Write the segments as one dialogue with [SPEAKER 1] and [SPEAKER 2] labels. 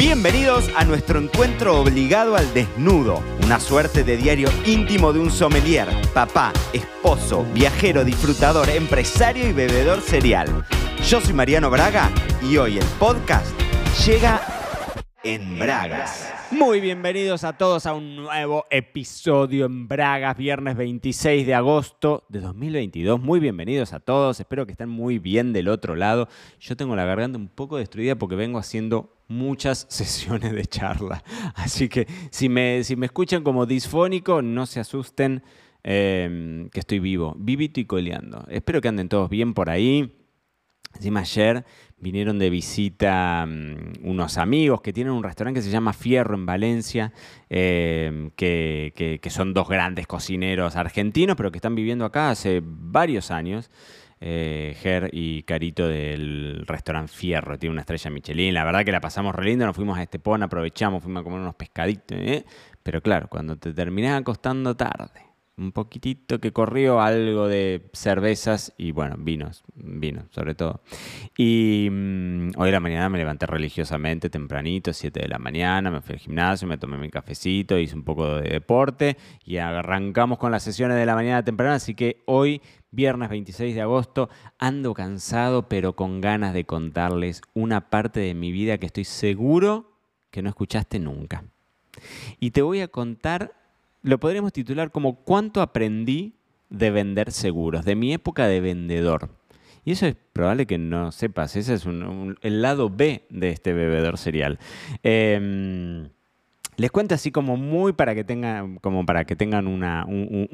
[SPEAKER 1] Bienvenidos a nuestro encuentro obligado al desnudo, una suerte de diario íntimo de un sommelier, papá, esposo, viajero, disfrutador, empresario y bebedor serial. Yo soy Mariano Braga y hoy el podcast llega en Bragas. Muy bienvenidos a todos a un nuevo episodio en Bragas, viernes 26 de agosto de 2022. Muy bienvenidos a todos, espero que estén muy bien del otro lado. Yo tengo la garganta un poco destruida porque vengo haciendo muchas sesiones de charla. Así que si me, si me escuchan como disfónico, no se asusten eh, que estoy vivo, vivito y coleando. Espero que anden todos bien por ahí. Encima ayer vinieron de visita um, unos amigos que tienen un restaurante que se llama Fierro en Valencia, que, que, que, son dos grandes cocineros argentinos, pero que están viviendo acá hace varios años. Eh, Ger y Carito del restaurante Fierro, tiene una estrella Michelin. La verdad que la pasamos re lindo, nos fuimos a Estepón, aprovechamos, fuimos a comer unos pescaditos. ¿eh? Pero claro, cuando te terminás acostando tarde un poquitito que corrió, algo de cervezas y bueno, vinos, vinos sobre todo. Y mmm, hoy de la mañana me levanté religiosamente, tempranito, 7 de la mañana, me fui al gimnasio, me tomé mi cafecito, hice un poco de deporte y arrancamos con las sesiones de la mañana temprana, así que hoy, viernes 26 de agosto, ando cansado pero con ganas de contarles una parte de mi vida que estoy seguro que no escuchaste nunca. Y te voy a contar lo podríamos titular como ¿Cuánto aprendí de vender seguros? De mi época de vendedor. Y eso es probable que no sepas, ese es un, el lado B de este bebedor serial. Eh, les cuento así como muy para que tengan, como para que tengan una, un,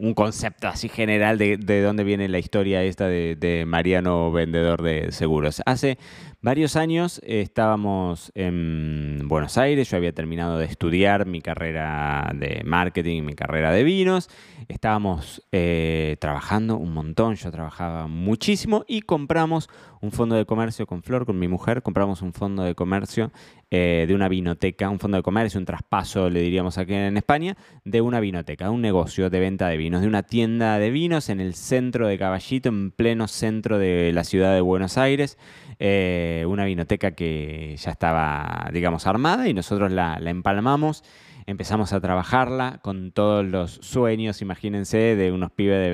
[SPEAKER 1] un, concepto así general de, de, dónde viene la historia esta de, de, Mariano Vendedor de Seguros. Hace varios años estábamos en Buenos Aires, yo había terminado de estudiar mi carrera de marketing, mi carrera de vinos, estábamos eh, trabajando un montón, yo trabajaba muchísimo y compramos un fondo de comercio con Flor, con mi mujer, compramos un fondo de comercio eh, de una vinoteca, un fondo de comercio, un traspaso, le diríamos aquí en España, de una vinoteca, un negocio de venta de vinos, de una tienda de vinos en el centro de Caballito, en pleno centro de la ciudad de Buenos Aires. Eh, una vinoteca que ya estaba, digamos, armada y nosotros la, la empalmamos empezamos a trabajarla con todos los sueños, imagínense, de unos pibes de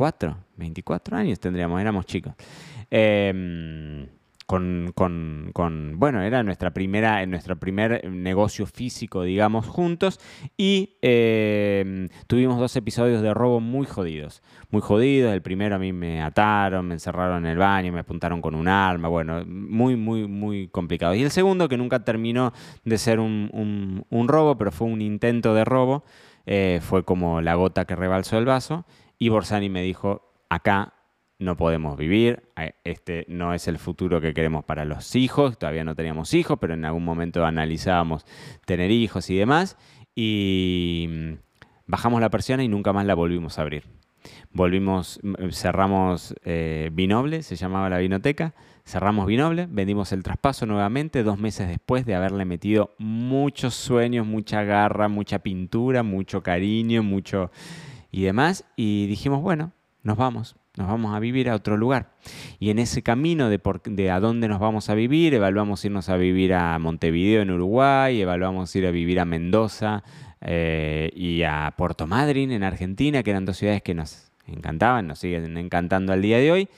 [SPEAKER 1] 24, 24 años tendríamos, éramos chicos. Eh, con, bueno, era nuestra primera, nuestro primer negocio físico, digamos, juntos. Y eh, tuvimos dos episodios de robo muy jodidos. Muy jodidos. El primero a mí me ataron, me encerraron en el baño, me apuntaron con un arma. Bueno, muy, muy, muy complicado. Y el segundo, que nunca terminó de ser un, un, un robo, pero fue un intento de robo, eh, fue como la gota que rebalsó el vaso. Y Borsani me dijo, acá no podemos vivir, este no es el futuro que queremos para los hijos, todavía no teníamos hijos, pero en algún momento analizábamos tener hijos y demás, y mm, bajamos la persiana y nunca más la volvimos a abrir. Volvimos, cerramos eh, Vinoble, se llamaba la vinoteca, cerramos Vinoble, vendimos el traspaso nuevamente dos meses después de haberle metido muchos sueños, mucha garra, mucha pintura, mucho cariño, mucho y demás, y dijimos, bueno, nos vamos, nos vamos a vivir a otro lugar. Y en ese camino de, por, de, a dónde nos vamos a vivir, evaluamos irnos a vivir a Montevideo en Uruguay, evaluamos ir a vivir a Mendoza eh, y a Puerto Madryn en Argentina, que eran dos ciudades que nos encantaban, nos siguen encantando al día de hoy,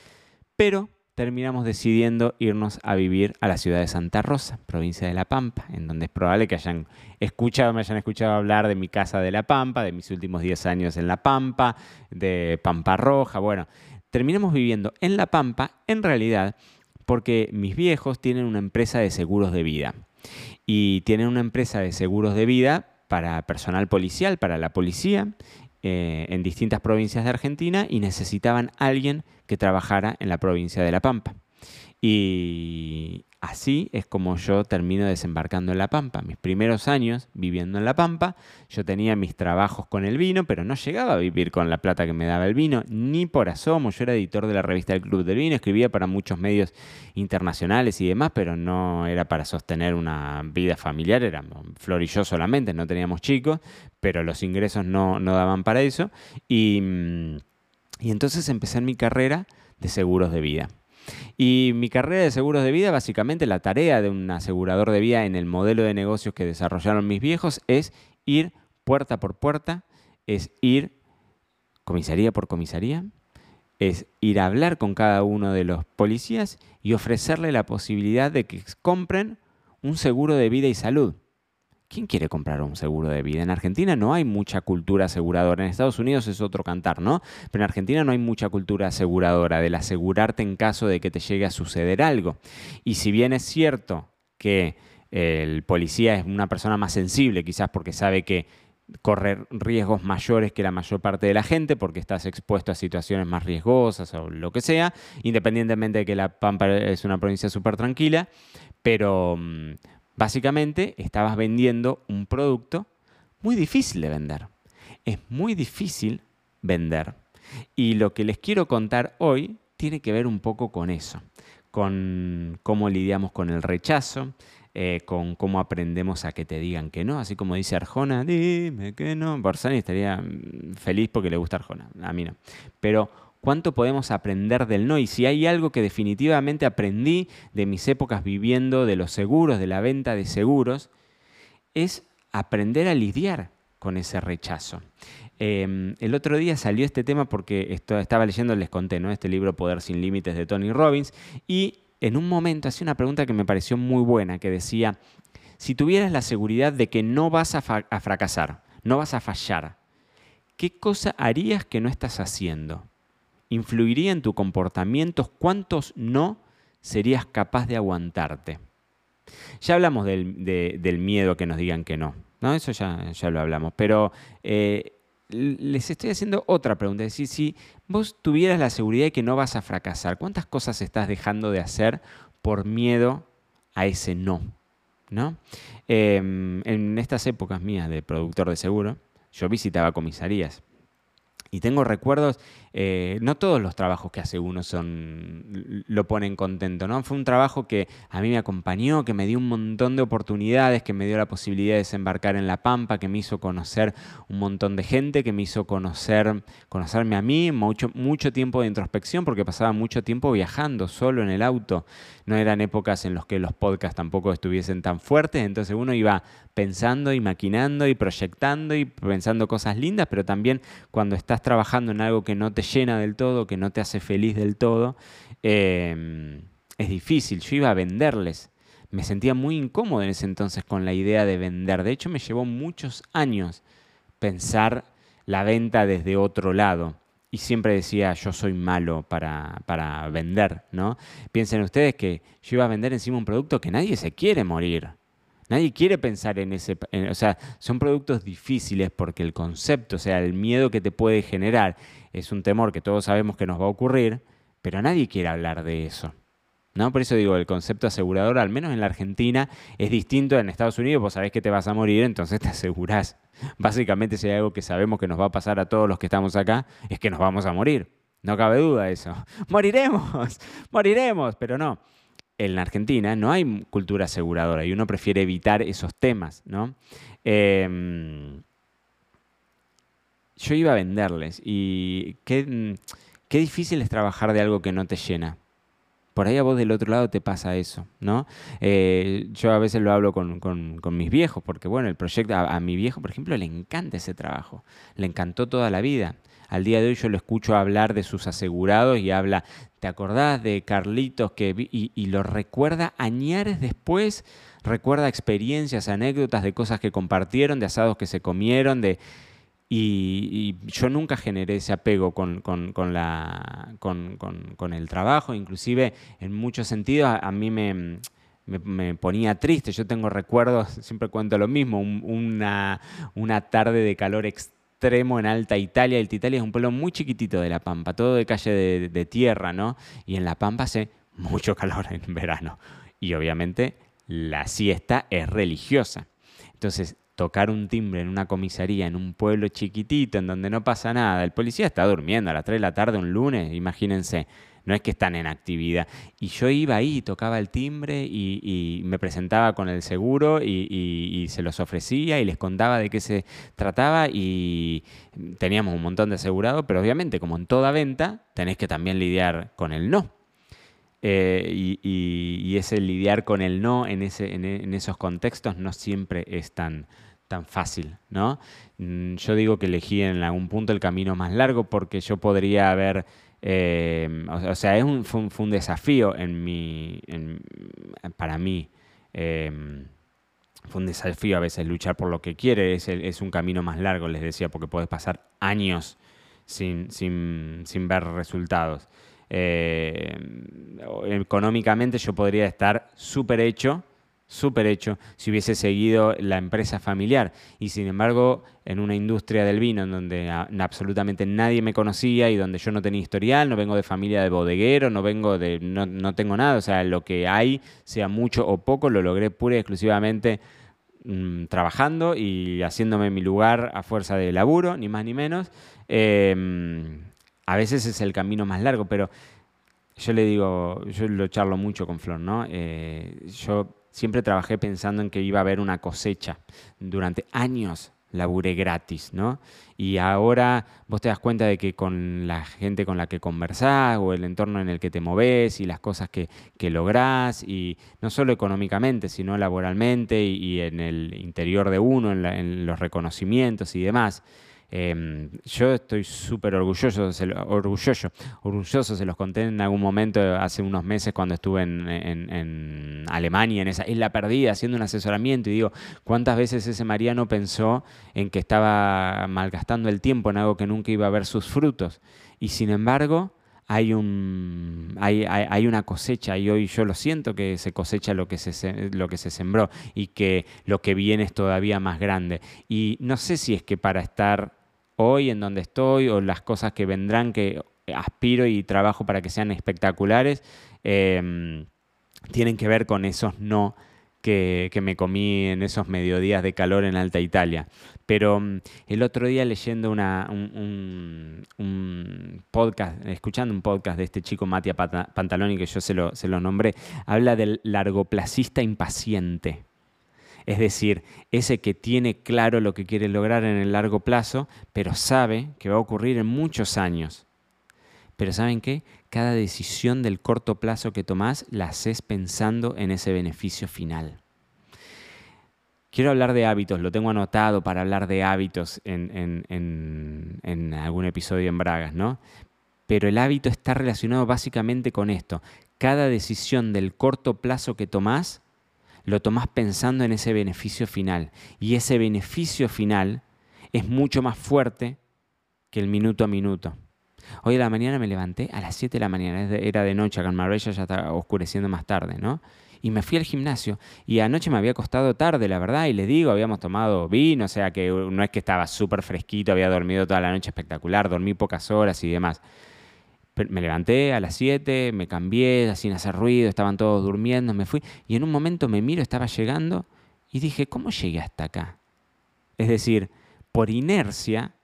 [SPEAKER 1] pero terminamos decidiendo irnos a vivir a la ciudad de Santa Rosa, provincia de La Pampa, en donde es probable que hayan escuchado, me hayan escuchado hablar de mi casa de La Pampa, de mis últimos 10 años en La Pampa, de Pampa Roja, bueno, terminamos viviendo en La Pampa, en realidad, porque mis viejos tienen una empresa de seguros de vida. Y tienen una empresa de seguros de vida para personal policial, para la policía, eh, en distintas provincias de Argentina y necesitaban alguien que trabajara en la provincia de La Pampa. Y así es como yo termino desembarcando en La Pampa. Mis primeros años viviendo en La Pampa, yo tenía mis trabajos con el vino, pero no llegaba a vivir con la plata que me daba el vino, ni por asomo. Yo era editor de la revista del Club del Vino, escribía para muchos medios internacionales y demás, pero no era para sostener una vida familiar, era Flor y yo solamente, no teníamos chicos, pero los ingresos no, daban para eso. Y, y entonces empecé mi carrera de seguros de vida. Y mi carrera de seguros de vida, básicamente la tarea de un asegurador de vida en el modelo de negocios que desarrollaron mis viejos es ir puerta por puerta, es ir comisaría por comisaría, es ir a hablar con cada uno de los policías y ofrecerle la posibilidad de que compren un seguro de vida y salud. ¿Quién quiere comprar un seguro de vida? En Argentina no hay mucha cultura aseguradora. En Estados Unidos es otro cantar, ¿no? Pero en Argentina no hay mucha cultura aseguradora del asegurarte en caso de que te llegue a suceder algo. Y si bien es cierto que el policía es una persona más sensible, quizás porque sabe que correr riesgos mayores que la mayor parte de la gente porque estás expuesto a situaciones más riesgosas o lo que sea, independientemente de que La Pampa es una provincia súper tranquila, pero mm, básicamente estabas vendiendo un producto muy difícil de vender. Es muy difícil vender. Y lo que les quiero contar hoy tiene que ver un poco con eso, con cómo lidiamos con el rechazo, eh, con cómo aprendemos a que te digan que no, así como dice Arjona, dime que no. Borsani estaría mm, feliz porque le gusta Arjona, a mí no. Pero cuánto podemos aprender del no. Y si hay algo que definitivamente aprendí de mis épocas viviendo de los seguros, de la venta de seguros, es aprender a lidiar con ese rechazo. Em, el otro día salió este tema porque estaba leyendo, les conté, ¿no? este libro Poder sin Límites de Tony Robbins, y en un momento hacía una pregunta que me pareció muy buena, que decía, si tuvieras la seguridad de que no vas a, fracasar, no vas a fallar, ¿qué cosa harías que no estás haciendo? ¿Influiría en tu comportamiento? ¿Cuántos no serías capaz de aguantarte? Ya hablamos del, miedo que nos digan que no, ¿no? Eso ya, ya lo hablamos, pero eh, les estoy haciendo otra pregunta. Es decir, si vos tuvieras la seguridad de que no vas a fracasar, ¿cuántas cosas estás dejando de hacer por miedo a ese no? ¿No? Em, en estas épocas mías de productor de seguro, yo visitaba comisarías y tengo recuerdos, eh, no todos los trabajos que hace uno son lo ponen contento, ¿no? Fue un trabajo que a mí me acompañó, que me dio un montón de oportunidades, que me dio la posibilidad de desembarcar en La Pampa, que me hizo conocer un montón de gente, que me hizo conocer, conocerme a mí, mucho, mucho tiempo de introspección, porque pasaba mucho tiempo viajando solo en el auto. No eran épocas en las que los podcasts tampoco estuviesen tan fuertes, entonces uno iba pensando y maquinando y proyectando y pensando cosas lindas, pero también cuando estás trabajando en algo que no te llena del todo, que no te hace feliz del todo, em, es difícil. Yo iba a venderles. Me sentía muy incómodo en ese entonces con la idea de vender. De hecho, me llevó muchos años pensar la venta desde otro lado. Y siempre decía, yo soy malo para, para vender, ¿no? Piensen ustedes que yo iba a vender encima un producto que nadie se quiere morir. Nadie quiere pensar en ese, o sea, son productos difíciles porque el concepto, o sea, el miedo que te puede generar es un temor que todos sabemos que nos va a ocurrir, pero nadie quiere hablar de eso. ¿No? Por eso digo, el concepto asegurador, al menos en la Argentina, es distinto. En Estados Unidos vos sabés que te vas a morir, entonces te asegurás. Básicamente, si hay algo que sabemos que nos va a pasar a todos los que estamos acá, es que nos vamos a morir. No cabe duda de eso. Moriremos, moriremos, pero no en la Argentina no hay cultura aseguradora y uno prefiere evitar esos temas, ¿no? Em, yo iba a venderles y qué, qué difícil es trabajar de algo que no te llena. Por ahí a vos del otro lado te pasa eso, ¿no? Eh, yo a veces lo hablo con, mis viejos, porque bueno, el proyecto, a, mi viejo, por ejemplo, le encanta ese trabajo, le encantó toda la vida. Al día de hoy yo lo escucho hablar de sus asegurados y habla, ¿te acordás de Carlitos que y, lo recuerda añares después? Recuerda experiencias, anécdotas de cosas que compartieron, de asados que se comieron, de... Y, yo nunca generé ese apego con, la, con, el trabajo, inclusive en muchos sentidos a, mí me, me, ponía triste. Yo tengo recuerdos, siempre cuento lo mismo, una, una tarde de calor extremo en Alta Italia. El Italia es un pueblo muy chiquitito de La Pampa, todo de calle de, tierra, ¿no? Y en La Pampa hace mucho calor en verano. Y obviamente la siesta es religiosa. Entonces, tocar un timbre en una comisaría en un pueblo chiquitito en donde no pasa nada, el policía está durmiendo a las 3 de la tarde un lunes, imagínense no es que están en actividad. Y yo iba ahí, tocaba el timbre y, me presentaba con el seguro y, se los ofrecía y les contaba de qué se trataba y teníamos un montón de asegurados, pero obviamente como en toda venta tenés que también lidiar con el no. Eh, y, ese lidiar con el no en, ese, en, esos contextos no siempre es tan, tan fácil, ¿no? Mm, yo digo que elegí en algún punto el camino más largo porque yo podría haber... Eh, o, sea, es un, fue, un, desafío en mi, para mí. Em, fue un desafío a veces luchar por lo que quiere, es, es un camino más largo, les decía, porque puedes pasar años sin, sin, sin ver resultados. Eh, económicamente yo podría estar súper hecho, súper hecho, si hubiese seguido la empresa familiar. Y sin embargo, en una industria del vino en donde absolutamente nadie me conocía y donde yo no tenía historial, no vengo de familia de bodeguero, no vengo de, no, no tengo nada, o sea, lo que hay, sea mucho o poco, lo logré pura y exclusivamente mm, trabajando y haciéndome mi lugar a fuerza de laburo, ni más ni menos. Em, a veces es el camino más largo, pero yo le digo, yo lo charlo mucho con Flor, ¿no? Eh, yo siempre trabajé pensando en que iba a haber una cosecha. Durante años laburé gratis, ¿no? Y ahora vos te das cuenta de que con la gente con la que conversás o el entorno en el que te moves y las cosas que, que lográs, y no solo económicamente, sino laboralmente y, en el interior de uno, en los reconocimientos y demás, Em, yo estoy súper orgulloso, orgulloso, orgulloso, se los conté en algún momento hace unos meses cuando estuve en, Alemania, en esa isla perdida, haciendo un asesoramiento y digo, ¿cuántas veces ese Mariano pensó en que estaba malgastando el tiempo en algo que nunca iba a ver sus frutos? Y sin embargo, hay, un, hay, hay, una cosecha y hoy yo lo siento que se cosecha lo que se, lo que se sembró y que lo que viene es todavía más grande. Y no sé si es que para estar hoy en donde estoy o las cosas que vendrán que aspiro y trabajo para que sean espectaculares, em, tienen que ver con esos no que, me comí en esos mediodías de calor en Alta Italia. Pero mm, el otro día leyendo una, un, podcast, escuchando un podcast de este chico Matia Pantaloni, que yo se lo, se lo nombré, habla del largoplacista impaciente. Es decir, ese que tiene claro lo que quiere lograr en el largo plazo, pero sabe que va a ocurrir en muchos años. Pero ¿saben qué? Cada decisión del corto plazo que tomás la haces pensando en ese beneficio final. Quiero hablar de hábitos, lo tengo anotado para hablar de hábitos en, en algún episodio en Bragas, ¿no? Pero el hábito está relacionado básicamente con esto. Cada decisión del corto plazo que tomás lo tomás pensando en ese beneficio final. Y ese beneficio final es mucho más fuerte que el minuto a minuto. Hoy a la mañana me levanté a las 7 de la mañana, era de noche, acá en Marbella ya estaba oscureciendo más tarde, ¿no? Y me fui al gimnasio y anoche me había acostado tarde, la verdad, y les digo, habíamos tomado vino, o sea que no es que estaba súper fresquito, había dormido toda la noche espectacular, dormí pocas horas y demás me levanté a las 7, me cambié sin hacer ruido, estaban todos durmiendo, me fui y en un momento me miro, estaba llegando y dije, ¿cómo llegué hasta acá? Es decir, por inercia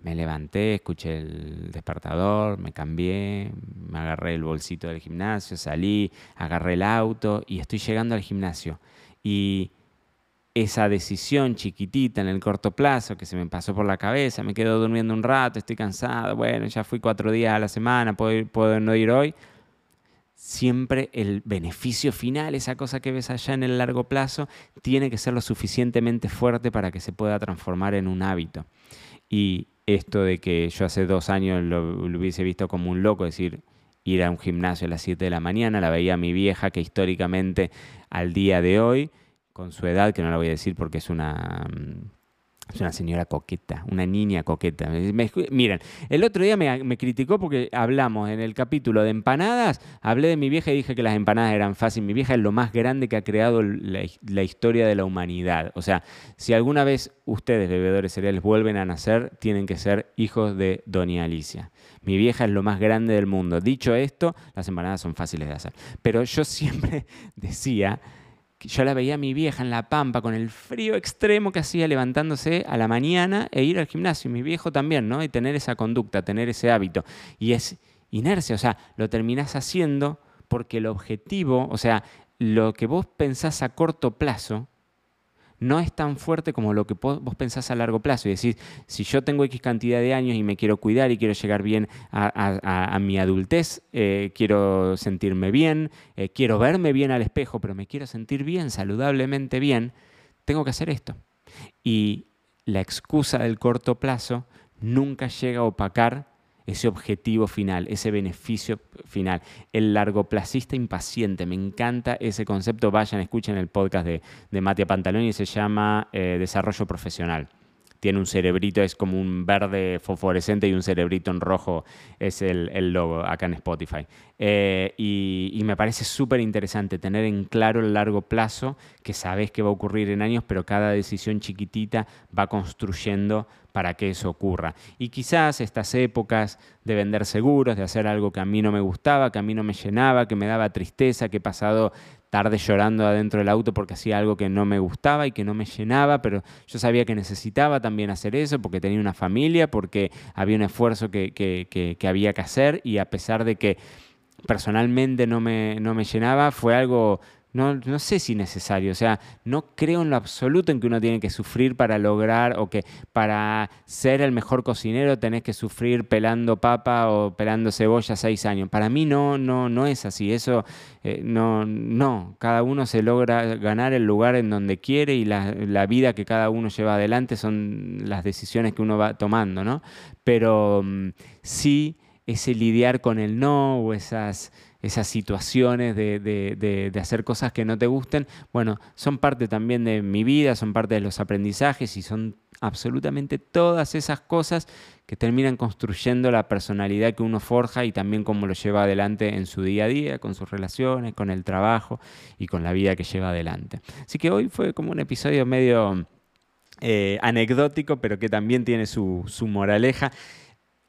[SPEAKER 1] me levanté, escuché el despertador, me cambié, me agarré el bolsito del gimnasio, salí, agarré el auto y estoy llegando al gimnasio. Y esa decisión chiquitita en el corto plazo que se me pasó por la cabeza, me quedo durmiendo un rato, estoy cansado, bueno, ya fui cuatro días a la semana, puedo, no ir hoy. Siempre el beneficio final, esa cosa que ves allá en el largo plazo, tiene que ser lo suficientemente fuerte para que se pueda transformar en un hábito. Y esto de que yo hace dos años lo, lo hubiese visto como un loco, es decir, ir a un gimnasio a las 7 de la mañana, la veía mi vieja que históricamente al día de hoy con su edad, que no la voy a decir porque es una, mm, es una señora coqueta, una niña coqueta. miren, el otro día me, criticó porque hablamos en el capítulo de empanadas, hablé de mi vieja y dije que las empanadas eran fáciles. Mi vieja es lo más grande que ha creado la, la historia de la humanidad. O sea, si alguna vez ustedes, bebedores cereales, vuelven a nacer, tienen que ser hijos de Doña Alicia. Mi vieja es lo más grande del mundo. Dicho esto, las empanadas son fáciles de hacer. Pero yo siempre decía yo la veía a mi vieja en la pampa con el frío extremo que hacía levantándose a la mañana e ir al gimnasio. Mi viejo también, ¿no? Y tener esa conducta, tener ese hábito. Y es inercia, o sea, lo terminás haciendo porque el objetivo, o sea, lo que vos pensás a corto plazo,
[SPEAKER 2] no es tan fuerte como lo que vos pensás a largo plazo. Y decís, si yo tengo X cantidad de años y me quiero cuidar y quiero llegar bien a, mi adultez, eh, quiero sentirme bien, eh, quiero verme bien al espejo, pero me quiero sentir bien, saludablemente bien, tengo que hacer esto. Y la excusa del corto plazo nunca llega a opacar ese objetivo final, ese beneficio final. El largoplacista impaciente, me encanta ese concepto. Vayan, escuchen el podcast de, de Matia Pantaloni, se llama eh, Desarrollo Profesional tiene un cerebrito, es como un verde fosforescente y un cerebrito en rojo, es el, logo acá en Spotify. Eh, y, me parece súper interesante tener en claro el largo plazo, que sabes que va a ocurrir en años, pero cada decisión chiquitita va construyendo para que eso ocurra. Y quizás estas épocas de vender seguros, de hacer algo que a mí no me gustaba, que a mí no me llenaba, que me daba tristeza, que he pasado tarde llorando adentro del auto porque hacía algo que no me gustaba y que no me llenaba, pero yo sabía que necesitaba también hacer eso porque tenía una familia, porque había un esfuerzo que, que había que hacer y a pesar de que personalmente no me, no me llenaba, fue algo no, no, sé si necesario, o sea, no creo en lo absoluto en que uno tiene que sufrir para lograr o que para ser el mejor cocinero tenés que sufrir pelando papa o pelando cebolla seis años. Para mí no, no, no es así, eso eh, no, no, cada uno se logra ganar el lugar en donde quiere y la, vida que cada uno lleva adelante son las decisiones que uno va tomando, ¿no? Pero mm, sí ese lidiar con el no o esas esas situaciones de, hacer cosas que no te gusten, bueno, son parte también de mi vida, son parte de los aprendizajes y son absolutamente todas esas cosas que terminan construyendo la personalidad que uno forja y también cómo lo lleva adelante en su día a día, con sus relaciones, con el trabajo y con la vida que lleva adelante. Así que hoy fue como un episodio medio eh, anecdótico, pero que también tiene su, moraleja.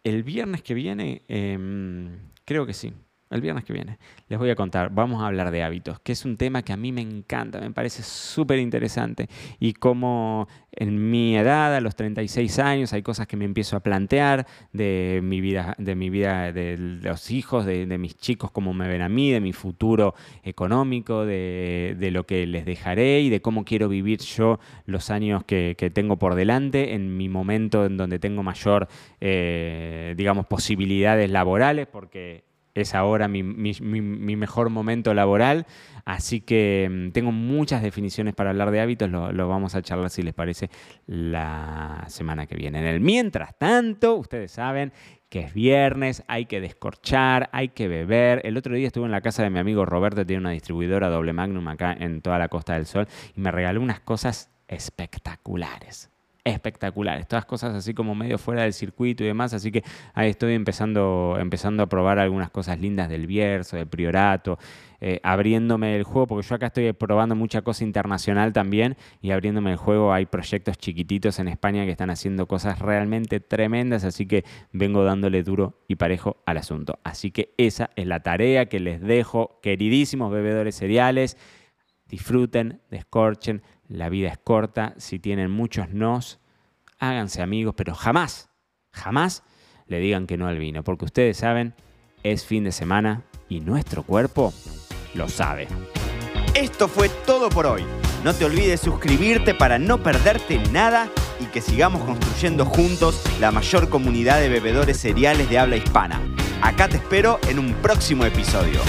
[SPEAKER 2] El viernes que viene, em, creo que sí, el viernes que viene, les voy a contar, vamos a hablar de hábitos, que es un tema que a mí me encanta, me parece súper interesante y como en mi edad, a los 36 años, hay cosas que me empiezo a plantear de mi vida, de, mi vida, de los hijos, de, mis chicos, cómo me ven a mí, de mi futuro económico, de, lo que les dejaré y de cómo quiero vivir yo los años que, tengo por delante en mi momento en donde tengo mayor, eh, digamos, posibilidades laborales, porque es ahora mi, mejor momento laboral, así que mm, tengo muchas definiciones para hablar de hábitos, lo, vamos a charlar si les parece la semana que viene. En el mientras tanto, ustedes saben que es viernes, hay que descorchar, hay que beber. El otro día estuve en la casa de mi amigo Roberto, tiene una distribuidora doble magnum acá en toda la Costa del Sol, y me regaló unas cosas espectaculares espectaculares. Todas cosas así como medio fuera del circuito y demás. Así que ahí estoy empezando, empezando a probar algunas cosas lindas del Bierzo, del Priorato, eh, abriéndome el juego, porque yo acá estoy probando mucha cosa internacional también y abriéndome el juego. Hay proyectos chiquititos en España que están haciendo cosas realmente tremendas, así que vengo dándole duro y parejo al asunto. Así que esa es la tarea que les dejo, queridísimos bebedores cereales. Disfruten, descorchen, la vida es corta, si tienen muchos nos, háganse amigos, pero jamás, jamás le digan que no al vino, porque ustedes saben, es fin de semana y nuestro cuerpo lo sabe.
[SPEAKER 1] Esto fue todo por hoy. No te olvides suscribirte para no perderte nada y que sigamos construyendo juntos la mayor comunidad de bebedores cereales de habla hispana. Acá te espero en un próximo episodio.